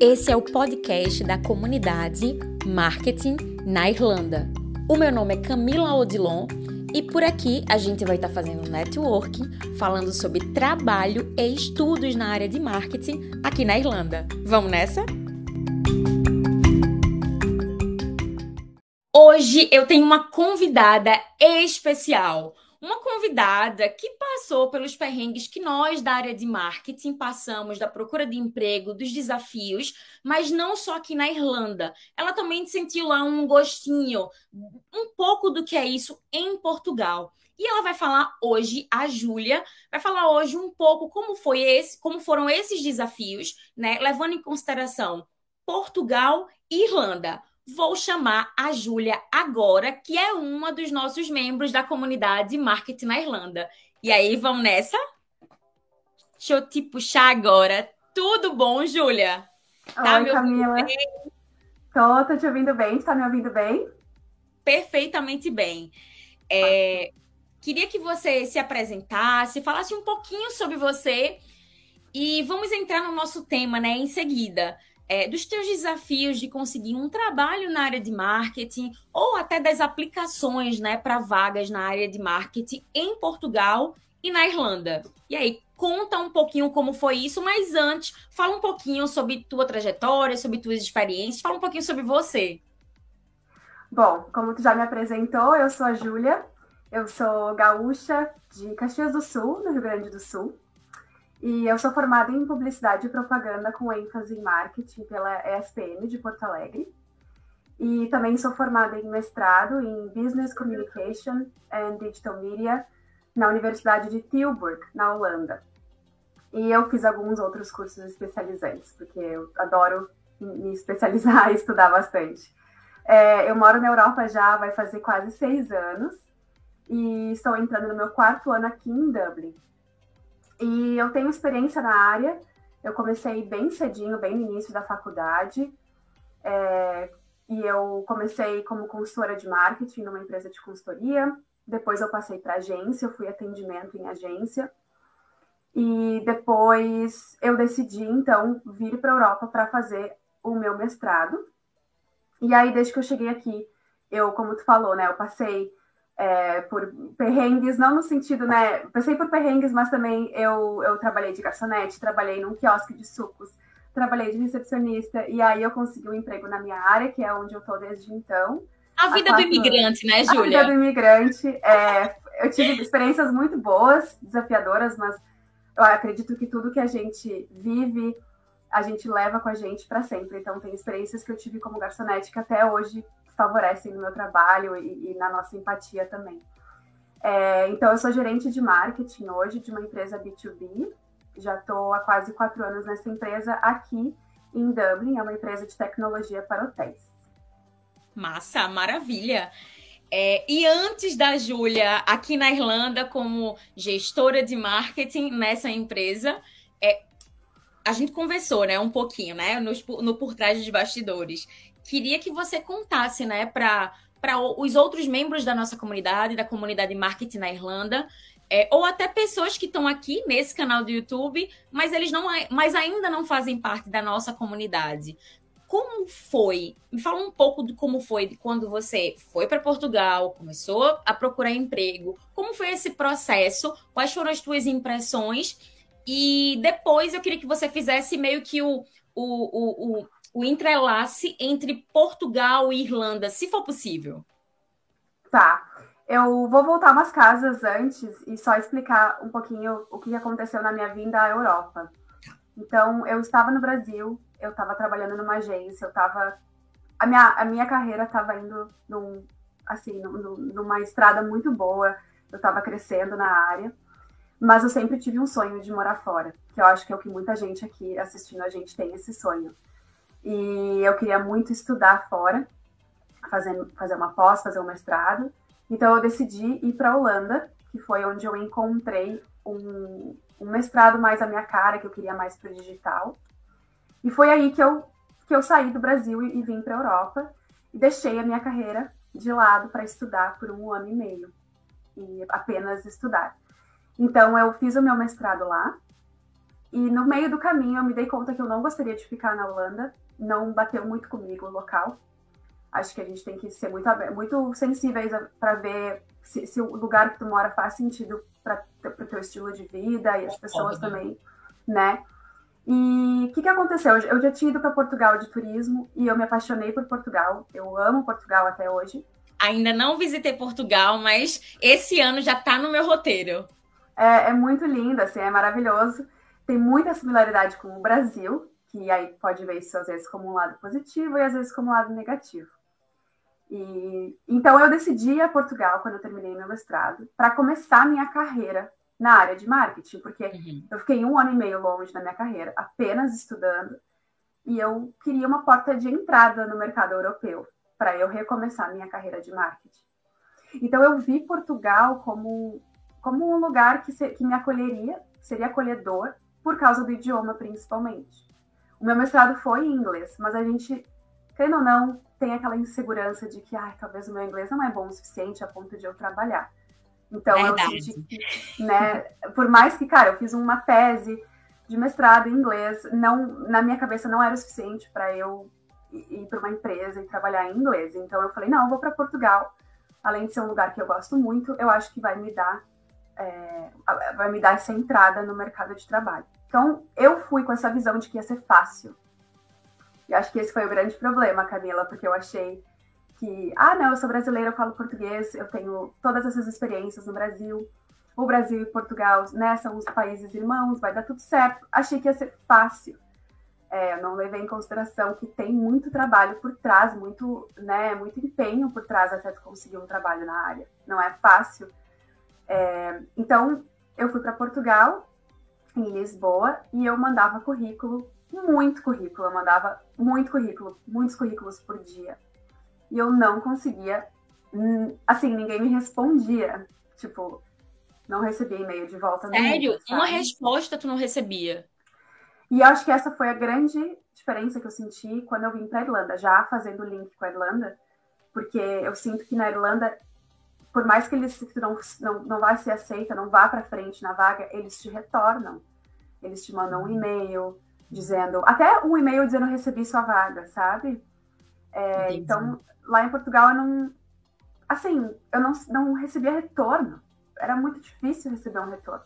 Esse é o podcast da comunidade Marketing na Irlanda. O meu nome é Camila Odilon e por aqui a gente vai estar fazendo networking, falando sobre trabalho e estudos na área de marketing aqui na Irlanda. Vamos nessa? Hoje eu tenho uma convidada especial uma convidada que passou pelos perrengues que nós da área de marketing passamos, da procura de emprego, dos desafios, mas não só aqui na Irlanda. Ela também sentiu lá um gostinho, um pouco do que é isso em Portugal. E ela vai falar hoje, a Júlia, vai falar hoje um pouco como foi esse, como foram esses desafios, né, levando em consideração Portugal e Irlanda vou chamar a Júlia agora, que é uma dos nossos membros da comunidade Marketing na Irlanda. E aí, vamos nessa? Deixa eu te puxar agora. Tudo bom, Júlia? Tá Oi, Camila. Bem? Tô, tô te ouvindo bem. Tá me ouvindo bem? Perfeitamente bem. É, queria que você se apresentasse, falasse um pouquinho sobre você e vamos entrar no nosso tema, né, em seguida é, dos teus desafios de conseguir um trabalho na área de marketing ou até das aplicações né, para vagas na área de marketing em Portugal e na Irlanda. E aí, conta um pouquinho como foi isso, mas antes, fala um pouquinho sobre tua trajetória, sobre tuas experiências, fala um pouquinho sobre você. Bom, como tu já me apresentou, eu sou a Júlia, eu sou gaúcha de Caxias do Sul, no Rio Grande do Sul. E eu sou formada em publicidade e propaganda com ênfase em marketing pela ESPM de Porto Alegre. E também sou formada em mestrado em Business Communication and Digital Media na Universidade de Tilburg, na Holanda. E eu fiz alguns outros cursos especializantes, porque eu adoro me especializar e estudar bastante. É, eu moro na Europa já vai fazer quase seis anos e estou entrando no meu quarto ano aqui em Dublin. E eu tenho experiência na área. Eu comecei bem cedinho, bem no início da faculdade. É, e eu comecei como consultora de marketing numa empresa de consultoria. Depois eu passei para agência, eu fui atendimento em agência. E depois eu decidi, então, vir para a Europa para fazer o meu mestrado. E aí, desde que eu cheguei aqui, eu, como tu falou, né, eu passei é, por perrengues, não no sentido, né? Passei por perrengues, mas também eu, eu trabalhei de garçonete, trabalhei num quiosque de sucos, trabalhei de recepcionista, e aí eu consegui um emprego na minha área, que é onde eu tô desde então. A vida do imigrante, né, Júlia? A vida do imigrante. É, eu tive experiências muito boas, desafiadoras, mas eu acredito que tudo que a gente vive, a gente leva com a gente para sempre. Então, tem experiências que eu tive como garçonete que até hoje favorecem no meu trabalho e, e na nossa empatia também. É, então, eu sou gerente de marketing hoje de uma empresa B2B. Já estou há quase quatro anos nessa empresa aqui em Dublin. É uma empresa de tecnologia para hotéis. Massa, maravilha. É, e antes da Júlia, aqui na Irlanda, como gestora de marketing nessa empresa, é, a gente conversou, né, um pouquinho, né, no, no por trás dos bastidores queria que você contasse, né, para os outros membros da nossa comunidade, da comunidade marketing na Irlanda, é, ou até pessoas que estão aqui nesse canal do YouTube, mas eles não, mas ainda não fazem parte da nossa comunidade. Como foi? Me fala um pouco de como foi quando você foi para Portugal, começou a procurar emprego. Como foi esse processo? Quais foram as tuas impressões? E depois eu queria que você fizesse meio que o, o, o, o entrelace entre Portugal e Irlanda, se for possível. Tá. Eu vou voltar umas casas antes e só explicar um pouquinho o que aconteceu na minha vinda à Europa. Então, eu estava no Brasil, eu estava trabalhando numa agência, eu estava. A minha, a minha carreira estava indo num, assim, num, numa estrada muito boa, eu estava crescendo na área, mas eu sempre tive um sonho de morar fora, que eu acho que é o que muita gente aqui assistindo a gente tem esse sonho. E eu queria muito estudar fora, fazer, fazer uma pós, fazer um mestrado. Então eu decidi ir para a Holanda, que foi onde eu encontrei um, um mestrado mais à minha cara, que eu queria mais para digital. E foi aí que eu, que eu saí do Brasil e, e vim para a Europa e deixei a minha carreira de lado para estudar por um ano e meio e apenas estudar. Então eu fiz o meu mestrado lá e no meio do caminho eu me dei conta que eu não gostaria de ficar na Holanda, não bateu muito comigo o local. Acho que a gente tem que ser muito, muito sensíveis para ver se, se, o lugar que tu mora faz sentido para o teu estilo de vida e as pessoas também, né? E o que, que aconteceu? Eu já tinha ido para Portugal de turismo e eu me apaixonei por Portugal. Eu amo Portugal até hoje. Ainda não visitei Portugal, mas esse ano já está no meu roteiro. É, é, muito lindo, assim, é maravilhoso. Tem muita similaridade com o Brasil, que aí pode ver isso às vezes como um lado positivo e às vezes como um lado negativo. E então eu decidi ir a Portugal quando eu terminei meu mestrado para começar minha carreira na área de marketing, porque uhum. eu fiquei um ano e meio longe da minha carreira, apenas estudando, e eu queria uma porta de entrada no mercado europeu para eu recomeçar minha carreira de marketing. Então eu vi Portugal como, como um lugar que, se, que me acolheria, seria acolhedor, por causa do idioma principalmente. O meu mestrado foi em inglês, mas a gente, querendo ou não, tem aquela insegurança de que ah, talvez o meu inglês não é bom o suficiente a ponto de eu trabalhar. Então, Verdade. eu senti que, né, por mais que, cara, eu fiz uma tese de mestrado em inglês, não, na minha cabeça não era o suficiente para eu ir para uma empresa e trabalhar em inglês. Então, eu falei, não, eu vou para Portugal. Além de ser um lugar que eu gosto muito, eu acho que vai me dar é, vai me dar essa entrada no mercado de trabalho. Então, eu fui com essa visão de que ia ser fácil. E acho que esse foi o grande problema, Camila, porque eu achei que, ah, não, eu sou brasileira, eu falo português, eu tenho todas essas experiências no Brasil. O Brasil e Portugal, né, são os países irmãos, vai dar tudo certo. Achei que ia ser fácil. É, não levei em consideração que tem muito trabalho por trás, muito, né, muito empenho por trás até conseguir um trabalho na área. Não é fácil. É, então, eu fui para Portugal, em Lisboa, e eu mandava currículo, muito currículo, eu mandava muito currículo, muitos currículos por dia e eu não conseguia. Hum, assim, ninguém me respondia. Tipo, não recebia e-mail de volta. Sério? Uma resposta tu não recebia? E acho que essa foi a grande diferença que eu senti quando eu vim para Irlanda, já fazendo o link com a Irlanda, porque eu sinto que na Irlanda, por mais que eles não, não, não vá ser aceita, não vá para frente na vaga, eles te retornam. Eles te mandam um e-mail dizendo, até um e-mail dizendo recebi sua vaga, sabe? É, então, lá em Portugal eu não. Assim, eu não, não recebia retorno. Era muito difícil receber um retorno.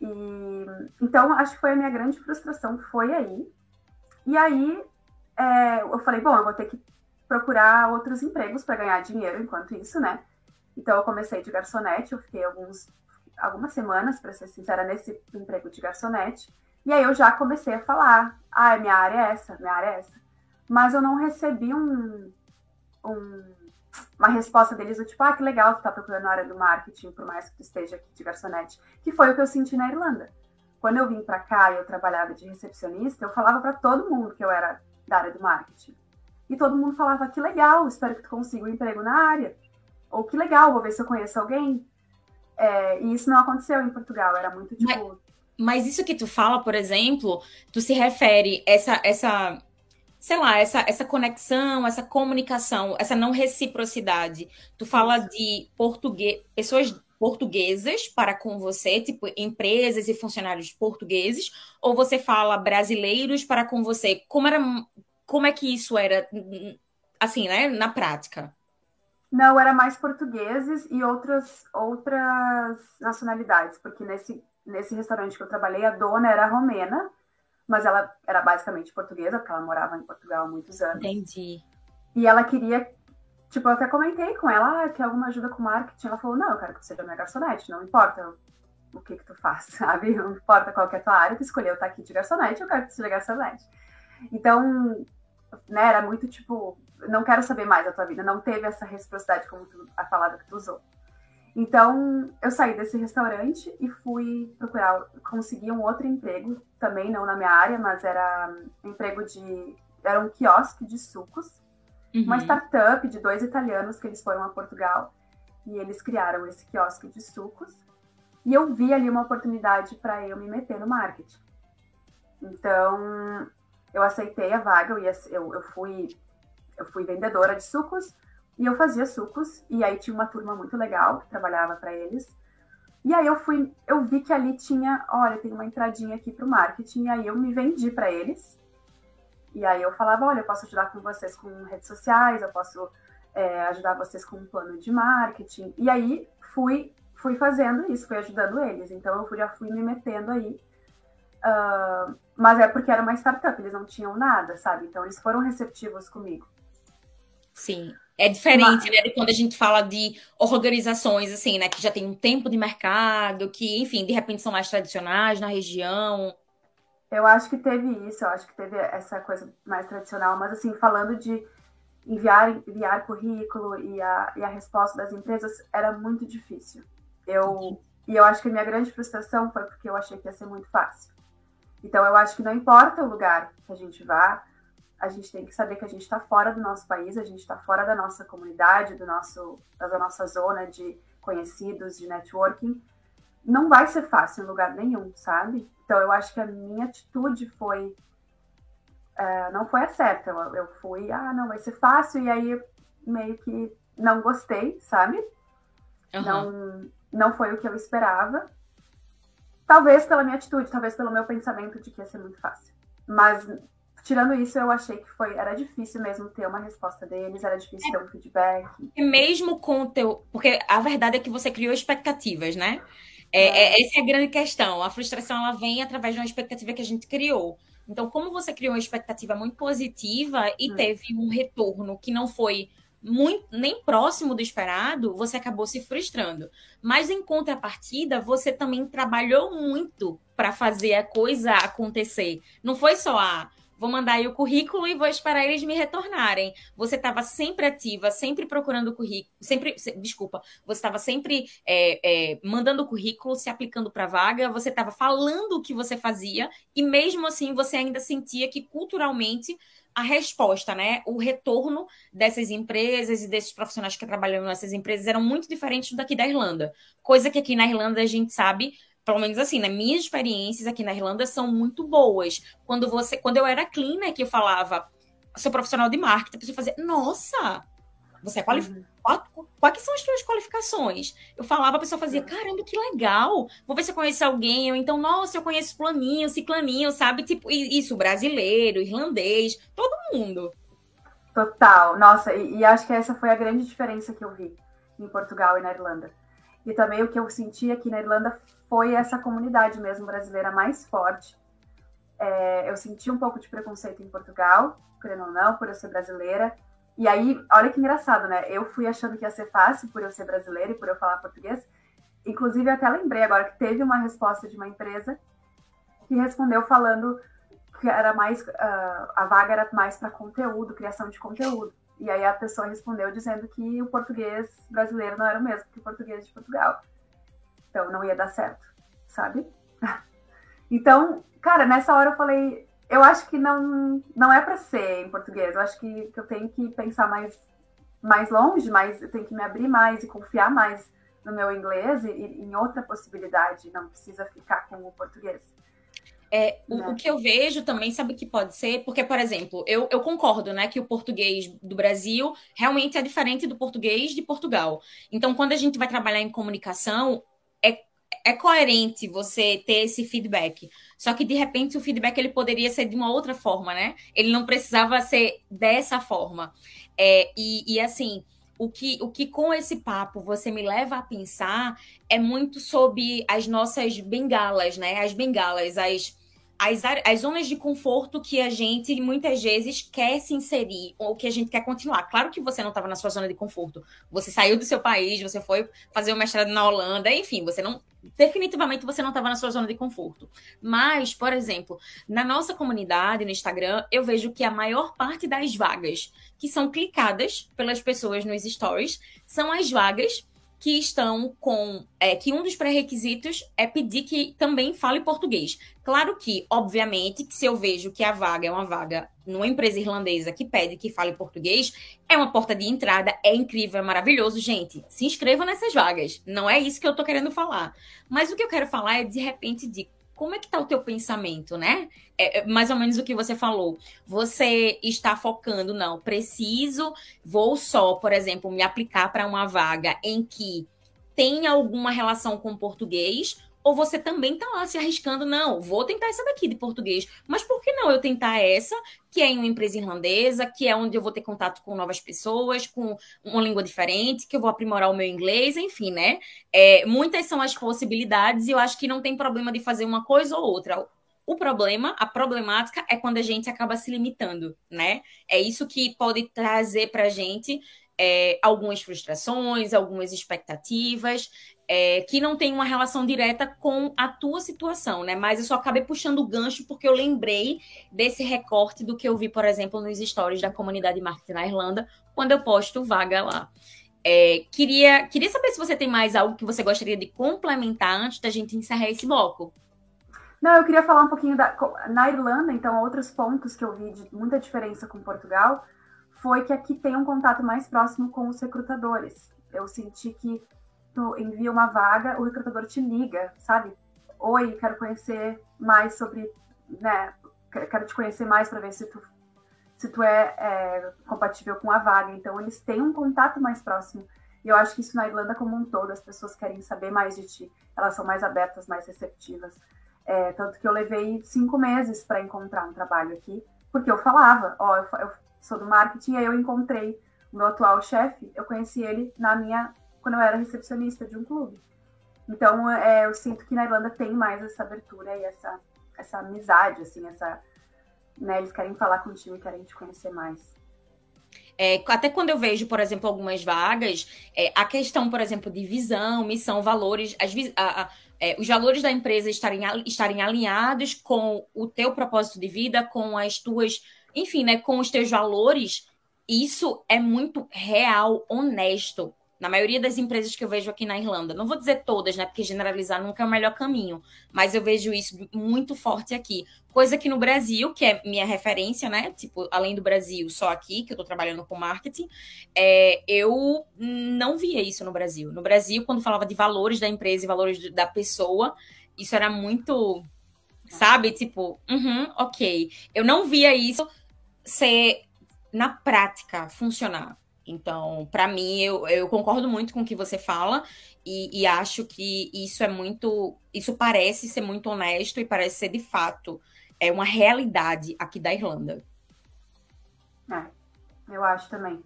E, então, acho que foi a minha grande frustração, foi aí. E aí, é, eu falei, bom, eu vou ter que procurar outros empregos para ganhar dinheiro enquanto isso, né? Então, eu comecei de garçonete, eu fiquei alguns, algumas semanas, para ser sincera, nesse emprego de garçonete. E aí eu já comecei a falar, ah, minha área é essa, minha área é essa. Mas eu não recebi um, um, uma resposta deles do tipo, ah, que legal tu tá procurando a área do marketing, por mais que tu esteja aqui de garçonete, que foi o que eu senti na Irlanda. Quando eu vim para cá e eu trabalhava de recepcionista, eu falava para todo mundo que eu era da área do marketing. E todo mundo falava, que legal, espero que tu consiga um emprego na área. Ou que legal, vou ver se eu conheço alguém. É, e isso não aconteceu em Portugal, era muito tipo... Mas, mas isso que tu fala, por exemplo, tu se refere essa essa sei lá, essa, essa conexão, essa comunicação, essa não reciprocidade. Tu fala de português, pessoas portuguesas para com você, tipo empresas e funcionários portugueses, ou você fala brasileiros para com você? Como era como é que isso era assim, né, na prática? Não, era mais portugueses e outras outras nacionalidades, porque nesse nesse restaurante que eu trabalhei, a dona era romena mas ela era basicamente portuguesa, porque ela morava em Portugal há muitos anos. Entendi. E ela queria, tipo, eu até comentei com ela, ah, quer alguma ajuda com marketing? Ela falou, não, eu quero que você seja minha garçonete, não importa o que que tu faz, sabe? Não importa qual que é a tua área, tu escolheu estar aqui de garçonete, eu quero que tu seja garçonete. Então, né, era muito tipo, não quero saber mais da tua vida, não teve essa reciprocidade como tu, a palavra que tu usou. Então, eu saí desse restaurante e fui procurar, consegui um outro emprego, também não na minha área, mas era um emprego de. Era um quiosque de sucos, uhum. uma startup de dois italianos que eles foram a Portugal e eles criaram esse quiosque de sucos. E eu vi ali uma oportunidade para eu me meter no marketing. Então, eu aceitei a vaga, eu, ia, eu, eu, fui, eu fui vendedora de sucos, e eu fazia sucos, e aí tinha uma turma muito legal que trabalhava para eles. E aí eu fui, eu vi que ali tinha, olha, tem uma entradinha aqui para o marketing, e aí eu me vendi para eles. E aí eu falava, olha, eu posso ajudar com vocês com redes sociais, eu posso é, ajudar vocês com um plano de marketing. E aí fui, fui fazendo isso, fui ajudando eles. Então eu já fui me metendo aí. Uh, mas é porque era uma startup, eles não tinham nada, sabe? Então eles foram receptivos comigo. Sim. É diferente, Mas... né, de quando a gente fala de organizações, assim, né, que já tem um tempo de mercado, que, enfim, de repente são mais tradicionais na região. Eu acho que teve isso, eu acho que teve essa coisa mais tradicional, mas, assim, falando de enviar, enviar currículo e a, e a resposta das empresas, era muito difícil. Eu, e eu acho que a minha grande frustração foi porque eu achei que ia ser muito fácil. Então, eu acho que não importa o lugar que a gente vá, a gente tem que saber que a gente está fora do nosso país, a gente está fora da nossa comunidade, do nosso, da nossa zona de conhecidos, de networking. Não vai ser fácil em lugar nenhum, sabe? Então eu acho que a minha atitude foi. É, não foi a certa. Eu, eu fui, ah, não, vai ser fácil, e aí meio que não gostei, sabe? Uhum. Não, não foi o que eu esperava. Talvez pela minha atitude, talvez pelo meu pensamento de que ia ser muito fácil. Mas tirando isso, eu achei que foi era difícil mesmo ter uma resposta deles, era difícil é, ter um feedback. E mesmo com o teu. Porque a verdade é que você criou expectativas, né? É, é. é. essa é a grande questão. A frustração ela vem através de uma expectativa que a gente criou. Então, como você criou uma expectativa muito positiva e hum. teve um retorno que não foi muito, nem próximo do esperado, você acabou se frustrando. Mas em contrapartida, você também trabalhou muito para fazer a coisa acontecer. Não foi só a ah, vou mandar aí o currículo e vou esperar eles me retornarem. Você estava sempre ativa, sempre procurando currículo, sempre, desculpa, você estava sempre é, é, mandando currículo, se aplicando para vaga, você estava falando o que você fazia e mesmo assim você ainda sentia que culturalmente a resposta, né, o retorno dessas empresas e desses profissionais que trabalham nessas empresas eram muito diferentes daqui da Irlanda. Coisa que aqui na Irlanda a gente sabe pelo menos assim, na minhas experiências aqui na Irlanda são muito boas. Quando você, quando eu era cleaner, que eu falava, sou profissional de marketing, a pessoa fazia, nossa, você é qualificado. Uhum. Quais são as suas qualificações? Eu falava, a pessoa fazia, caramba, que legal. Vou ver se eu conheço alguém. Ou então, nossa, eu conheço fulaninho, ciclaninho, sabe? Tipo, isso, brasileiro, irlandês, todo mundo. Total. Nossa, e, e acho que essa foi a grande diferença que eu vi em Portugal e na Irlanda. E também o que eu senti aqui na Irlanda foi essa comunidade mesmo brasileira mais forte. É, eu senti um pouco de preconceito em Portugal, querendo ou não, por eu ser brasileira. E aí, olha que engraçado, né? Eu fui achando que ia ser fácil por eu ser brasileira e por eu falar português. Inclusive, até lembrei agora que teve uma resposta de uma empresa que respondeu falando que era mais uh, a vaga era mais para conteúdo, criação de conteúdo. E aí a pessoa respondeu dizendo que o português brasileiro não era o mesmo que o português de Portugal. Então não ia dar certo, sabe? então, cara, nessa hora eu falei, eu acho que não, não é para ser em português. Eu acho que, que eu tenho que pensar mais, mais longe, mais, eu tenho que me abrir mais e confiar mais no meu inglês e, e em outra possibilidade. Não precisa ficar com o português. É, o, o, que eu vejo também, sabe o que pode ser? Porque, por exemplo, eu, eu concordo, né, que o português do Brasil realmente é diferente do português de Portugal. Então, quando a gente vai trabalhar em comunicação, é coerente você ter esse feedback. Só que de repente o feedback ele poderia ser de uma outra forma, né? Ele não precisava ser dessa forma. É, e, e assim, o que, o que com esse papo você me leva a pensar é muito sobre as nossas bengalas, né? As bengalas, as as, as zonas de conforto que a gente muitas vezes quer se inserir ou que a gente quer continuar. Claro que você não estava na sua zona de conforto. Você saiu do seu país, você foi fazer o mestrado na Holanda, enfim, você não. Definitivamente você não estava na sua zona de conforto. Mas, por exemplo, na nossa comunidade, no Instagram, eu vejo que a maior parte das vagas que são clicadas pelas pessoas nos stories são as vagas que estão com é, que um dos pré-requisitos é pedir que também fale português. Claro que, obviamente, que se eu vejo que a vaga é uma vaga numa empresa irlandesa que pede que fale português, é uma porta de entrada, é incrível, é maravilhoso, gente. Se inscreva nessas vagas. Não é isso que eu tô querendo falar. Mas o que eu quero falar é de repente de como é que está o teu pensamento, né? É, é, mais ou menos o que você falou. Você está focando, não, preciso, vou só, por exemplo, me aplicar para uma vaga em que tem alguma relação com português, ou você também tá lá se arriscando, não, vou tentar essa daqui de português, mas por que não eu tentar essa, que é em uma empresa irlandesa, que é onde eu vou ter contato com novas pessoas, com uma língua diferente, que eu vou aprimorar o meu inglês, enfim, né? É, muitas são as possibilidades e eu acho que não tem problema de fazer uma coisa ou outra. O problema, a problemática é quando a gente acaba se limitando, né? É isso que pode trazer para a gente é, algumas frustrações, algumas expectativas, é, que não tem uma relação direta com a tua situação, né? Mas eu só acabei puxando o gancho porque eu lembrei desse recorte do que eu vi, por exemplo, nos stories da comunidade marketing na Irlanda, quando eu posto vaga lá. É, queria, queria saber se você tem mais algo que você gostaria de complementar antes da gente encerrar esse bloco. Não, eu queria falar um pouquinho da. Na Irlanda, então, outros pontos que eu vi de muita diferença com Portugal foi que aqui tem um contato mais próximo com os recrutadores. Eu senti que tu envia uma vaga, o recrutador te liga, sabe? Oi, quero conhecer mais sobre, né? Quero te conhecer mais para ver se tu, se tu é, é, compatível com a vaga. Então, eles têm um contato mais próximo. E eu acho que isso na Irlanda como um todo, as pessoas querem saber mais de ti. Elas são mais abertas, mais receptivas. É, tanto que eu levei cinco meses para encontrar um trabalho aqui, porque eu falava, ó, eu, eu sou do marketing, aí eu encontrei o meu atual chefe, eu conheci ele na minha quando eu era recepcionista de um clube. Então, é, eu sinto que na Irlanda tem mais essa abertura e essa, essa amizade, assim, essa, né, eles querem falar contigo e querem te conhecer mais. É, até quando eu vejo, por exemplo, algumas vagas, é, a questão, por exemplo, de visão, missão, valores, as, a, a, é, os valores da empresa estarem, estarem alinhados com o teu propósito de vida, com as tuas, enfim, né, com os teus valores, isso é muito real, honesto na maioria das empresas que eu vejo aqui na Irlanda. Não vou dizer todas, né? Porque generalizar nunca é o melhor caminho. Mas eu vejo isso muito forte aqui. Coisa que no Brasil, que é minha referência, né? Tipo, além do Brasil, só aqui, que eu tô trabalhando com marketing, é, eu não via isso no Brasil. No Brasil, quando falava de valores da empresa e valores da pessoa, isso era muito. Sabe? Tipo, uhum, ok. Eu não via isso ser na prática funcionar. Então, para mim, eu, eu concordo muito com o que você fala e, e, acho que isso é muito. Isso parece ser muito honesto e parece ser de fato é uma realidade aqui da Irlanda. É, eu acho também.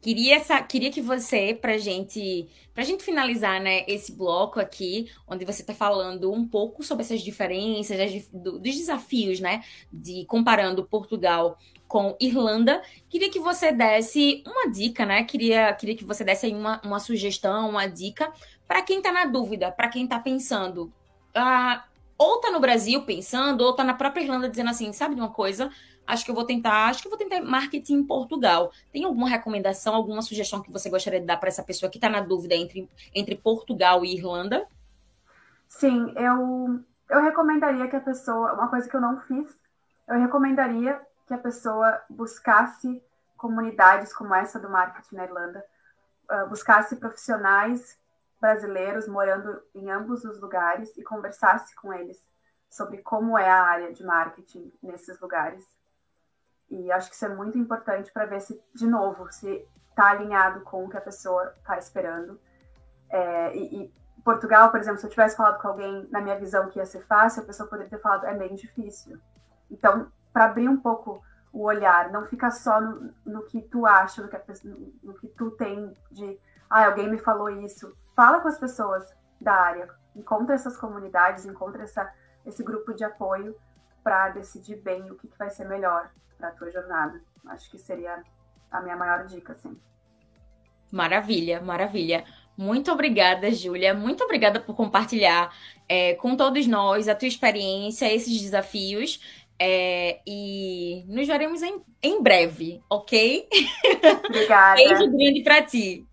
Queria, essa, queria que você, pra gente, pra gente finalizar, né, esse bloco aqui, onde você está falando um pouco sobre essas diferenças, dos desafios, né, de comparando Portugal com Irlanda. Queria que você desse uma dica, né? Queria, queria que você desse aí uma, uma sugestão, uma dica para quem está na dúvida, para quem está pensando. Ah, ou está no Brasil pensando, ou está na própria Irlanda dizendo assim, sabe de uma coisa? Acho que eu vou tentar, acho que eu vou tentar marketing em Portugal. Tem alguma recomendação, alguma sugestão que você gostaria de dar para essa pessoa que está na dúvida entre, entre Portugal e Irlanda? Sim, eu, eu recomendaria que a pessoa, uma coisa que eu não fiz, eu recomendaria que a pessoa buscasse comunidades como essa do marketing na Irlanda, uh, buscasse profissionais brasileiros morando em ambos os lugares e conversasse com eles sobre como é a área de marketing nesses lugares. E acho que isso é muito importante para ver se, de novo, se está alinhado com o que a pessoa está esperando. É, e, e, Portugal, por exemplo, se eu tivesse falado com alguém na minha visão que ia ser fácil, a pessoa poderia ter falado é bem difícil. Então, para abrir um pouco o olhar, não fica só no, no que tu acha, no que, no, que tu tem de, ah, alguém me falou isso. Fala com as pessoas da área, encontra essas comunidades, encontra essa, esse grupo de apoio para decidir bem o que, que vai ser melhor para a tua jornada. Acho que seria a minha maior dica, sim. Maravilha, maravilha. Muito obrigada, Júlia. Muito obrigada por compartilhar é, com todos nós a tua experiência, esses desafios. É, e nos veremos em, em breve, ok? Obrigada. Beijo grande para ti.